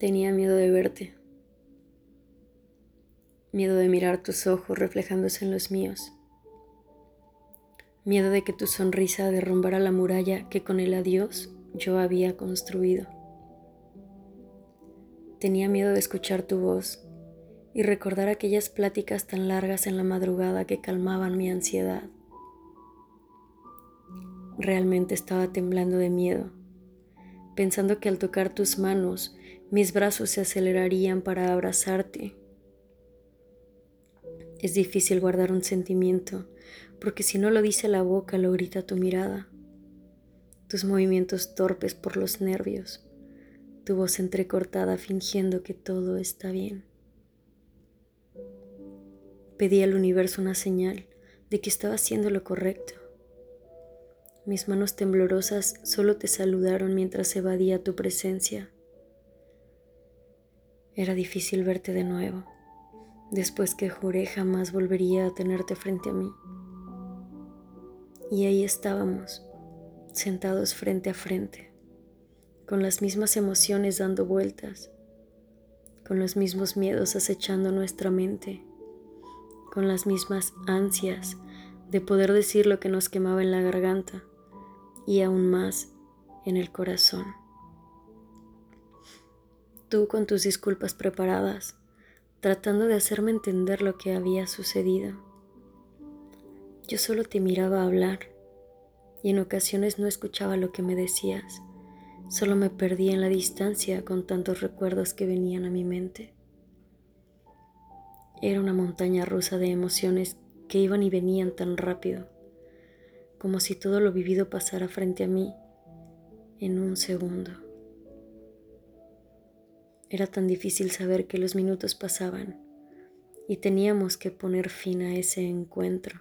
Tenía miedo de verte, miedo de mirar tus ojos reflejándose en los míos, miedo de que tu sonrisa derrumbara la muralla que con el adiós yo había construido. Tenía miedo de escuchar tu voz y recordar aquellas pláticas tan largas en la madrugada que calmaban mi ansiedad. Realmente estaba temblando de miedo, pensando que al tocar tus manos mis brazos se acelerarían para abrazarte. Es difícil guardar un sentimiento, porque si no lo dice la boca, lo grita tu mirada, tus movimientos torpes por los nervios, tu voz entrecortada fingiendo que todo está bien. Pedí al universo una señal de que estaba haciendo lo correcto. Mis manos temblorosas solo te saludaron mientras evadía tu presencia. Era difícil verte de nuevo, después que juré jamás volvería a tenerte frente a mí. Y ahí estábamos, sentados frente a frente, con las mismas emociones dando vueltas, con los mismos miedos acechando nuestra mente, con las mismas ansias de poder decir lo que nos quemaba en la garganta y aún más en el corazón tú con tus disculpas preparadas, tratando de hacerme entender lo que había sucedido. Yo solo te miraba hablar y en ocasiones no escuchaba lo que me decías, solo me perdía en la distancia con tantos recuerdos que venían a mi mente. Era una montaña rusa de emociones que iban y venían tan rápido, como si todo lo vivido pasara frente a mí en un segundo. Era tan difícil saber que los minutos pasaban y teníamos que poner fin a ese encuentro.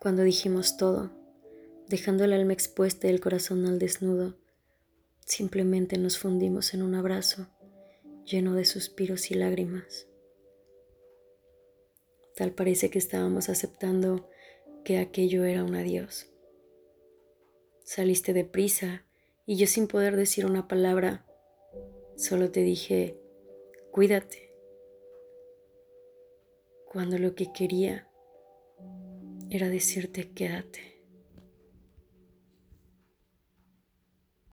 Cuando dijimos todo, dejando el alma expuesta y el corazón al desnudo, simplemente nos fundimos en un abrazo lleno de suspiros y lágrimas. Tal parece que estábamos aceptando que aquello era un adiós. Saliste deprisa y yo sin poder decir una palabra, solo te dije, cuídate, cuando lo que quería era decirte, quédate.